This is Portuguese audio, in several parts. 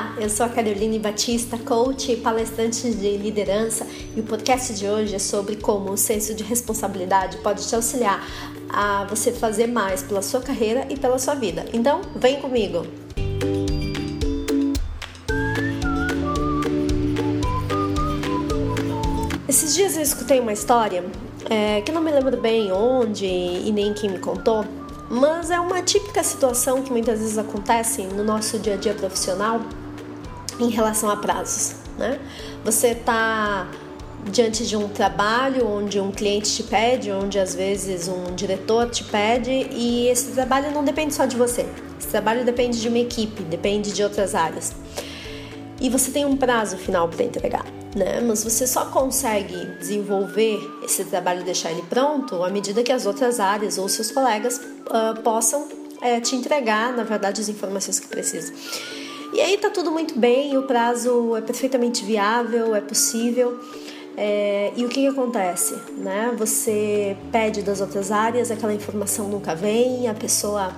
Olá, eu sou a Caroline Batista, coach e palestrante de liderança, e o podcast de hoje é sobre como o senso de responsabilidade pode te auxiliar a você fazer mais pela sua carreira e pela sua vida. Então, vem comigo! Esses dias eu escutei uma história é, que não me lembro bem onde e nem quem me contou, mas é uma típica situação que muitas vezes acontece no nosso dia a dia profissional em relação a prazos, né? Você está diante de um trabalho onde um cliente te pede, onde às vezes um diretor te pede e esse trabalho não depende só de você. Esse trabalho depende de uma equipe, depende de outras áreas. E você tem um prazo final para entregar né? Mas você só consegue desenvolver esse trabalho e deixar ele pronto à medida que as outras áreas ou seus colegas uh, possam uh, te entregar, na verdade, as informações que precisa. E aí tá tudo muito bem, o prazo é perfeitamente viável, é possível. É, e o que, que, acontece? Né? Você pede das outras áreas, aquela informação nunca vem, a pessoa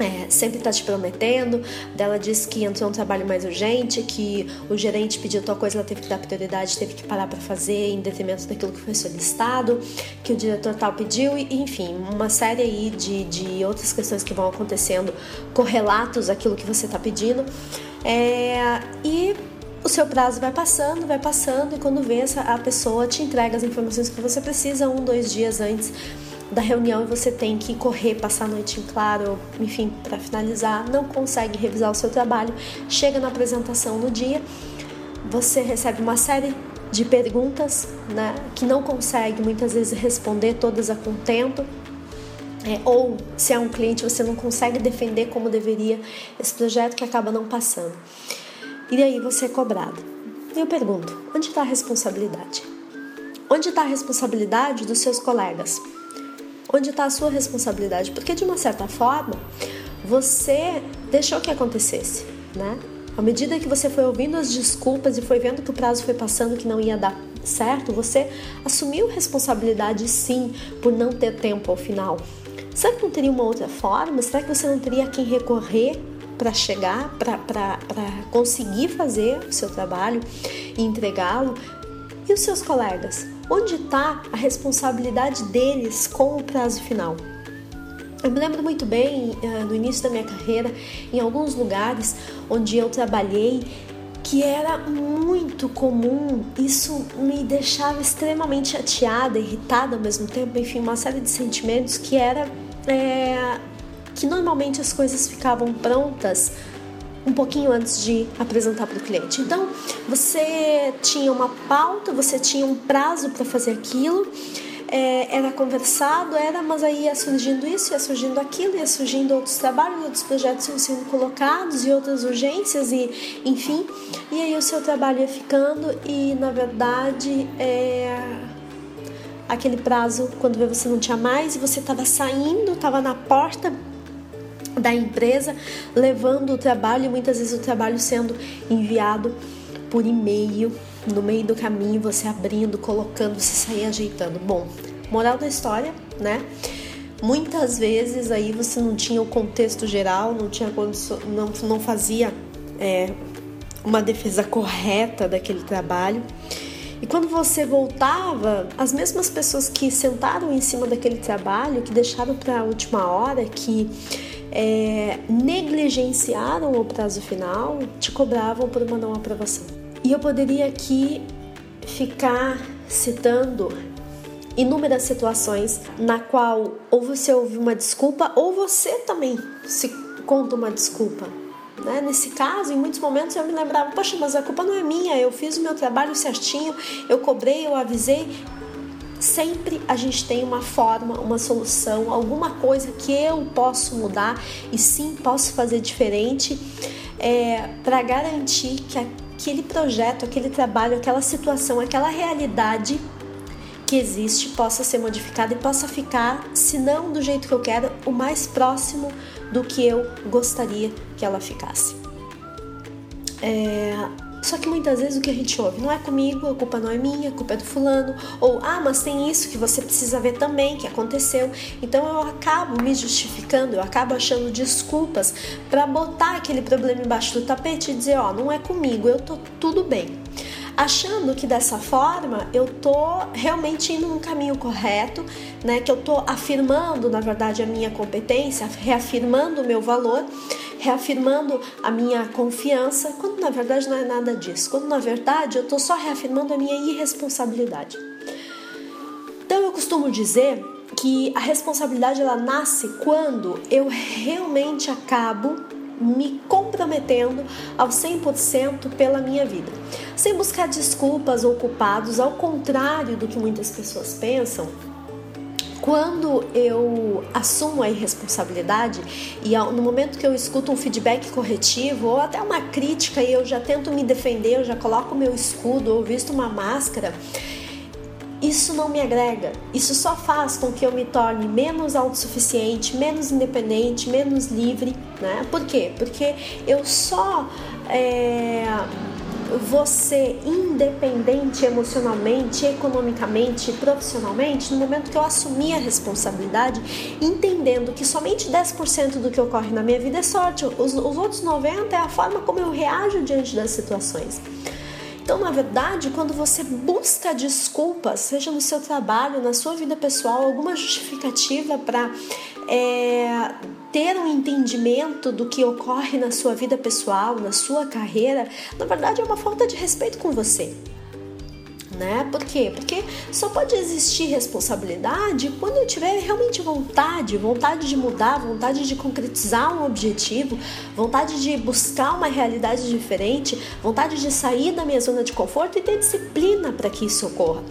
é, sempre está te prometendo. Ela disse que entrou um trabalho mais urgente, que o gerente pediu tal coisa, ela teve que dar prioridade, teve que parar para fazer em detrimento daquilo que foi solicitado, que o diretor tal pediu, e enfim, uma série aí de, de outras questões que vão acontecendo correlatos àquilo que você está pedindo. É, e o seu prazo vai passando, vai passando, e quando vê, a pessoa te entrega as informações que você precisa um, dois dias antes da reunião e você tem que correr, passar a noite em claro, enfim, para finalizar, não consegue revisar o seu trabalho, chega na apresentação no dia, você recebe uma série de perguntas, né, que não consegue muitas vezes responder todas a contento. É, ou se é um cliente você não consegue defender como deveria esse projeto que acaba não passando. E aí você é cobrado. E eu pergunto: onde está a responsabilidade? Onde está a responsabilidade dos seus colegas? Onde está a sua responsabilidade, porque de uma certa forma você deixou que acontecesse, né? À medida que você foi ouvindo as desculpas e foi vendo que o prazo foi passando que não ia dar certo, você assumiu responsabilidade sim por não ter tempo ao final. Será que não teria uma outra forma? Será que você não teria quem recorrer para chegar, para conseguir fazer o seu trabalho e entregá-lo? E os seus colegas? Onde está a responsabilidade deles com o prazo final? Eu me lembro muito bem, uh, no início da minha carreira, em alguns lugares onde eu trabalhei, que era muito comum, isso me deixava extremamente chateada, irritada ao mesmo tempo, enfim, uma série de sentimentos que era é, que normalmente as coisas ficavam prontas um pouquinho antes de apresentar para o cliente. Então, você tinha uma pauta, você tinha um prazo para fazer aquilo, é, era conversado, era, mas aí ia surgindo isso, ia surgindo aquilo, ia surgindo outros trabalhos, outros projetos iam sendo colocados e outras urgências e, enfim, e aí o seu trabalho ia ficando e, na verdade, é, aquele prazo, quando você não tinha mais e você estava saindo, estava na porta da empresa, levando o trabalho, e muitas vezes o trabalho sendo enviado por e-mail, no meio do caminho, você abrindo, colocando, você sair ajeitando. Bom, moral da história, né? Muitas vezes aí você não tinha o contexto geral, não tinha não, não fazia é, uma defesa correta daquele trabalho. E quando você voltava, as mesmas pessoas que sentaram em cima daquele trabalho, que deixaram para a última hora, que é, negligenciaram o prazo final, te cobravam por uma não aprovação. E eu poderia aqui ficar citando inúmeras situações na qual ou você ouve uma desculpa ou você também se conta uma desculpa. Né? Nesse caso, em muitos momentos eu me lembrava, poxa, mas a culpa não é minha, eu fiz o meu trabalho certinho, eu cobrei, eu avisei, sempre a gente tem uma forma, uma solução, alguma coisa que eu posso mudar e sim posso fazer diferente é, para garantir que aquele projeto, aquele trabalho, aquela situação, aquela realidade que existe possa ser modificada e possa ficar, se não do jeito que eu quero, o mais próximo do que eu gostaria que ela ficasse. É, Só que muitas vezes o que a gente ouve não é comigo, a culpa não é minha, a culpa é do fulano, ou ah, mas tem isso que você precisa ver também, que aconteceu. Então eu acabo me justificando, eu acabo achando desculpas para botar aquele problema embaixo do tapete e dizer, ó, oh, não é comigo, eu tô tudo bem achando que dessa forma eu tô realmente indo no caminho correto, né? Que eu tô afirmando, na verdade, a minha competência, reafirmando o meu valor, reafirmando a minha confiança, quando na verdade não é nada disso. Quando na verdade eu tô só reafirmando a minha irresponsabilidade. Então eu costumo dizer que a responsabilidade ela nasce quando eu realmente acabo me comprometendo ao 100% pela minha vida, sem buscar desculpas ou culpados, ao contrário do que muitas pessoas pensam. Quando eu assumo a irresponsabilidade e no momento que eu escuto um feedback corretivo ou até uma crítica e eu já tento me defender, eu já coloco meu escudo ou visto uma máscara, isso não me agrega. Isso só faz com que eu me torne menos autossuficiente, menos independente, menos livre, né? Por quê? Porque eu só é, ser independente emocionalmente, economicamente, profissionalmente no momento que eu assumir a responsabilidade, entendendo que somente 10% do que ocorre na minha vida é sorte, os, os outros 90% é a forma como eu reajo diante das situações. Então, na verdade, quando você busca desculpas, seja no seu trabalho, na sua vida pessoal, alguma justificativa para é, ter um entendimento do que ocorre na sua vida pessoal, na sua carreira, na verdade é uma falta de respeito com você né? Por quê? Porque só pode existir responsabilidade quando eu tiver realmente vontade, vontade de mudar, vontade de concretizar um objetivo, vontade de buscar uma realidade diferente, vontade de sair da minha zona de conforto e ter disciplina para que isso ocorra.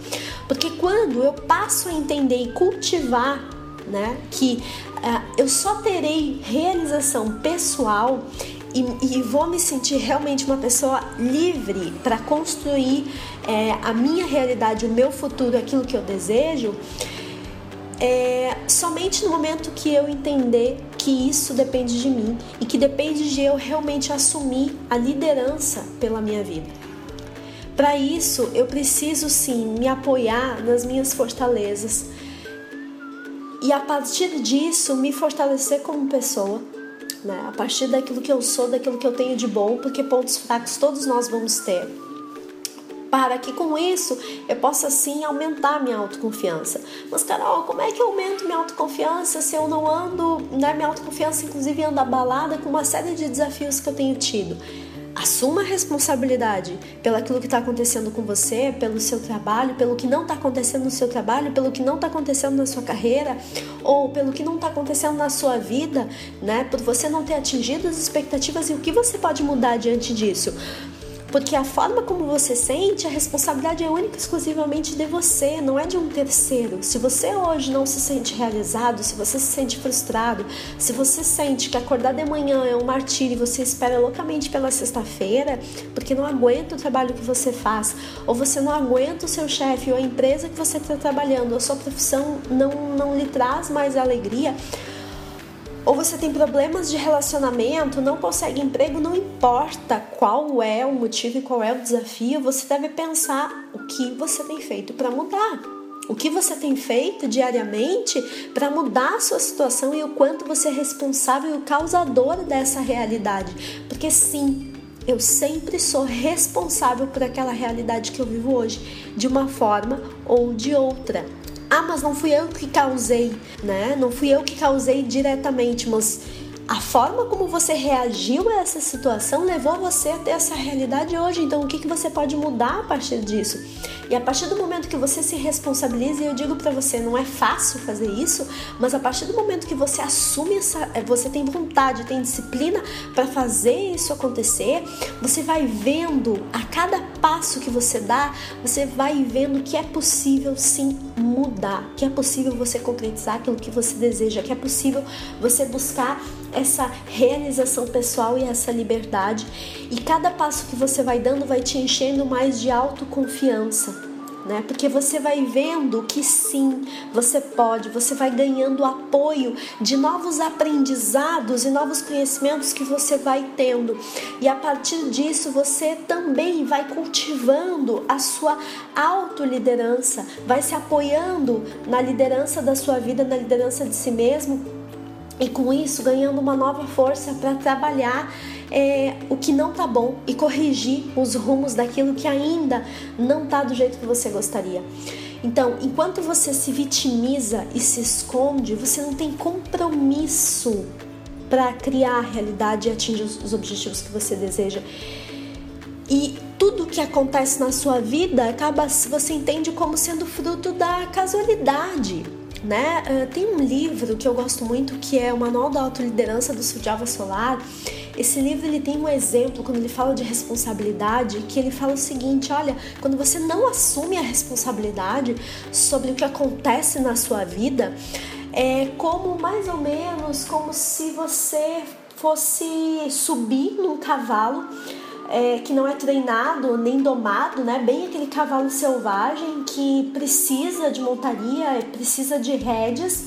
Porque quando eu passo a entender e cultivar né, que uh, eu só terei realização pessoal e, e, vou me sentir realmente uma pessoa livre para construir é, a minha realidade, o meu futuro, aquilo que eu desejo, é, somente no momento que eu entender que isso depende de mim e que depende de eu realmente assumir a liderança pela minha vida. Para isso, eu preciso sim me apoiar nas minhas fortalezas e a partir disso me fortalecer como pessoa né? A partir daquilo que eu sou, daquilo que eu tenho de bom, porque pontos fracos todos nós vamos ter. Para que com isso eu possa sim aumentar minha autoconfiança. Mas, Carol, como é que eu aumento minha autoconfiança se eu não ando, né? Minha autoconfiança, inclusive, anda abalada com uma série de desafios que eu tenho tido. Assuma a responsabilidade pelo aquilo que está acontecendo com você, pelo seu trabalho, pelo que não está acontecendo no seu trabalho, pelo que não está acontecendo na sua carreira, ou pelo que não está acontecendo na sua vida, né? Por você não ter atingido as expectativas e o que você pode mudar diante disso. Porque a forma como você sente, a responsabilidade é única e exclusivamente de você, não é de um terceiro. Se você hoje não se sente realizado, se você se sente frustrado, se você sente que acordar de manhã é um martírio e você espera loucamente pela sexta-feira, porque não aguenta o trabalho que você faz, ou você não aguenta o seu chefe ou a empresa que você está trabalhando, ou a sua profissão não, não lhe traz mais alegria, ou você tem problemas de relacionamento, não consegue emprego, não importa qual é o motivo e qual é o desafio, você deve pensar o que você tem feito para mudar. O que você tem feito diariamente para mudar a sua situação e o quanto você é responsável e o causador dessa realidade. Porque sim, eu sempre sou responsável por aquela realidade que eu vivo hoje, de uma forma ou de outra. Ah, mas não fui eu que causei, né? Não fui eu que causei diretamente, mas a forma como você reagiu a essa situação levou você a ter essa realidade hoje. Então, o que, que você pode mudar a partir disso? E a partir do momento que você se responsabiliza, e eu digo para você, não é fácil fazer isso, mas a partir do momento que você assume essa, eh, você tem vontade, tem disciplina para fazer isso acontecer, você vai vendo a cada passo que você dá, você vai vendo que é possível sim mudar, que é possível você concretizar aquilo que você deseja, que é possível você buscar essa realização pessoal e essa liberdade. E cada passo que você vai dando vai te enchendo mais de autoconfiança. Né? Porque você vai vendo que sim, você pode, você vai ganhando apoio de novos aprendizados e novos conhecimentos que você vai tendo. E a partir disso, você também vai cultivando a sua autoliderança, vai se apoiando na liderança da sua vida, na liderança de si mesmo e com isso ganhando uma nova força para trabalhar é, o que não tá bom e corrigir os rumos daquilo que ainda não tá do jeito que você gostaria. Então, enquanto você se vitimiza e se esconde, você não tem compromisso para criar a realidade e atingir os objetivos que você deseja. E tudo que acontece na sua vida acaba você entende como sendo fruto da casualidade né? Uh, tem um livro que eu gosto muito que é o Manual da Autoliderança do Sujava Solar. Esse livro ele tem um exemplo quando ele fala de responsabilidade, que ele fala o seguinte: olha, quando você não assume a responsabilidade sobre o que acontece na sua vida, é como mais ou menos como se você fosse subir num cavalo é, que não é treinado nem domado, né? Bem aquele cavalo selvagem que precisa de montaria, precisa de rédeas,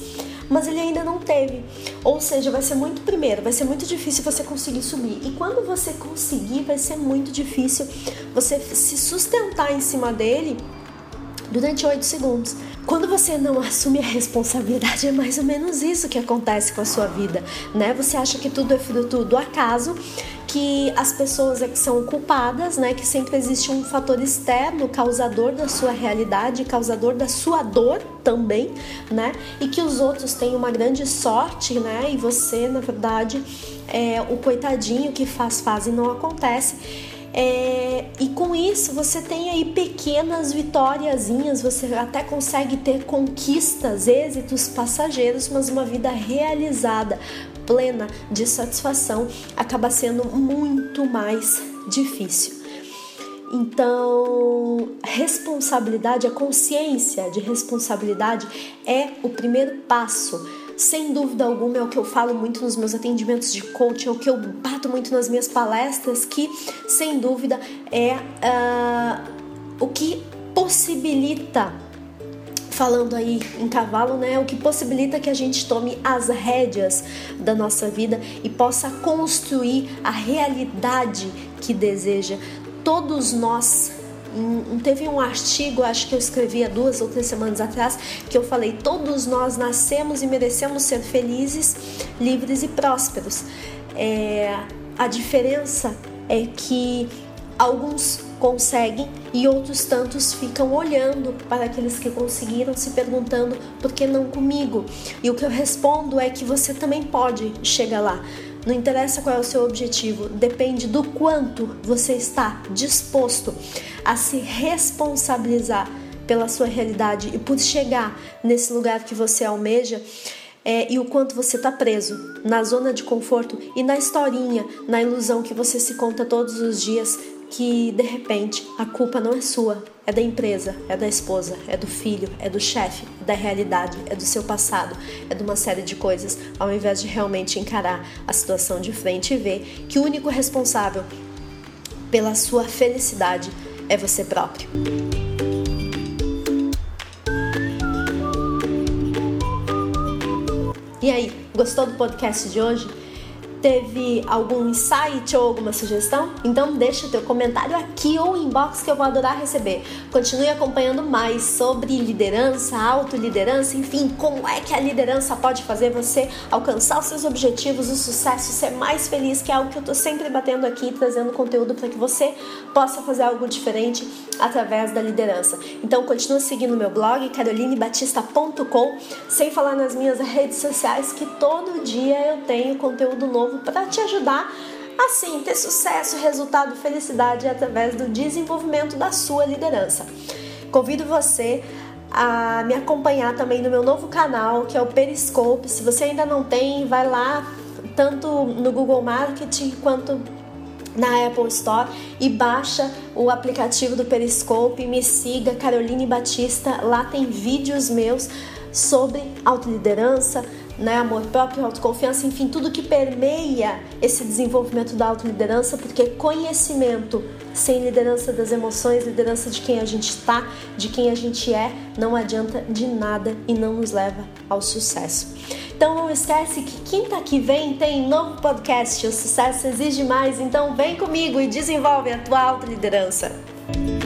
mas ele ainda não teve. Ou seja, vai ser muito primeiro, vai ser muito difícil você conseguir subir. E quando você conseguir, vai ser muito difícil você se sustentar em cima dele durante 8 segundos. Quando você não assume a responsabilidade, é mais ou menos isso que acontece com a sua vida, né? Você acha que tudo é fruto do acaso, que as pessoas é que são culpadas, né? Que sempre existe um fator externo causador da sua realidade, causador da sua dor também, né? E que os outros têm uma grande sorte, né? E você, na verdade, é o coitadinho que faz, faz e não acontece. É, e com isso você tem aí pequenas vitóriazinhas, você até consegue ter conquistas, êxitos passageiros, mas uma vida realizada, plena de satisfação, acaba sendo muito mais difícil. Então, responsabilidade, a consciência de responsabilidade é o primeiro passo sem dúvida alguma, é o que eu falo muito nos meus atendimentos de coaching, é o que eu bato muito nas minhas palestras, que sem dúvida é uh, o que possibilita falando aí em cavalo, né? O que possibilita que a gente tome as rédeas da nossa vida e possa construir a realidade que deseja. Todos nós teve um artigo, acho que eu escrevi há duas ou três semanas atrás, que eu falei: todos nós nascemos e merecemos ser felizes, livres e prósperos. É, a diferença é que alguns conseguem e outros tantos ficam olhando para aqueles que conseguiram, se perguntando por que não comigo. E o que eu respondo é que você também pode chegar lá. Não interessa qual é o seu objetivo, depende do quanto você está disposto a se responsabilizar pela sua realidade e por chegar nesse lugar que você almeja. É, e o quanto você está preso na zona de conforto e na historinha, na ilusão que você se conta todos os dias, que de repente a culpa não é sua, é da empresa, é da esposa, é do filho, é do chefe, é da realidade, é do seu passado, é de uma série de coisas, ao invés de realmente encarar a situação de frente e ver que o único responsável pela sua felicidade é você próprio. E aí, gostou do podcast de hoje? Teve algum insight ou alguma sugestão? Então deixa o teu comentário aqui ou inbox que eu vou adorar receber. Continue acompanhando mais sobre liderança, autoliderança, enfim, como é que a liderança pode fazer você alcançar os seus objetivos, o sucesso, ser mais feliz, que é algo que eu tô sempre batendo aqui, trazendo conteúdo para que você possa fazer algo diferente através da liderança. Então continua seguindo meu blog carolinebatista.com, sem falar nas minhas redes sociais que todo dia eu tenho conteúdo novo novo para te ajudar a sim ter sucesso, resultado, felicidade através do desenvolvimento da sua liderança. Convido você a me acompanhar também no meu novo canal, que é o Periscope. Se você ainda não tem, vai lá tanto no Google Marketing quanto na Apple Store e baixa o aplicativo do Periscope, me siga Caroline Batista, lá tem vídeos meus sobre autoliderança, né, amor próprio, autoconfiança, enfim, tudo que permeia esse desenvolvimento da autoliderança, porque conhecimento sem liderança das emoções, liderança de quem a gente está, de quem a gente é, não adianta de nada e não nos leva ao sucesso. Então não esquece que quinta que vem tem novo podcast. O sucesso exige mais, então vem comigo e desenvolve a tua autoliderança. liderança.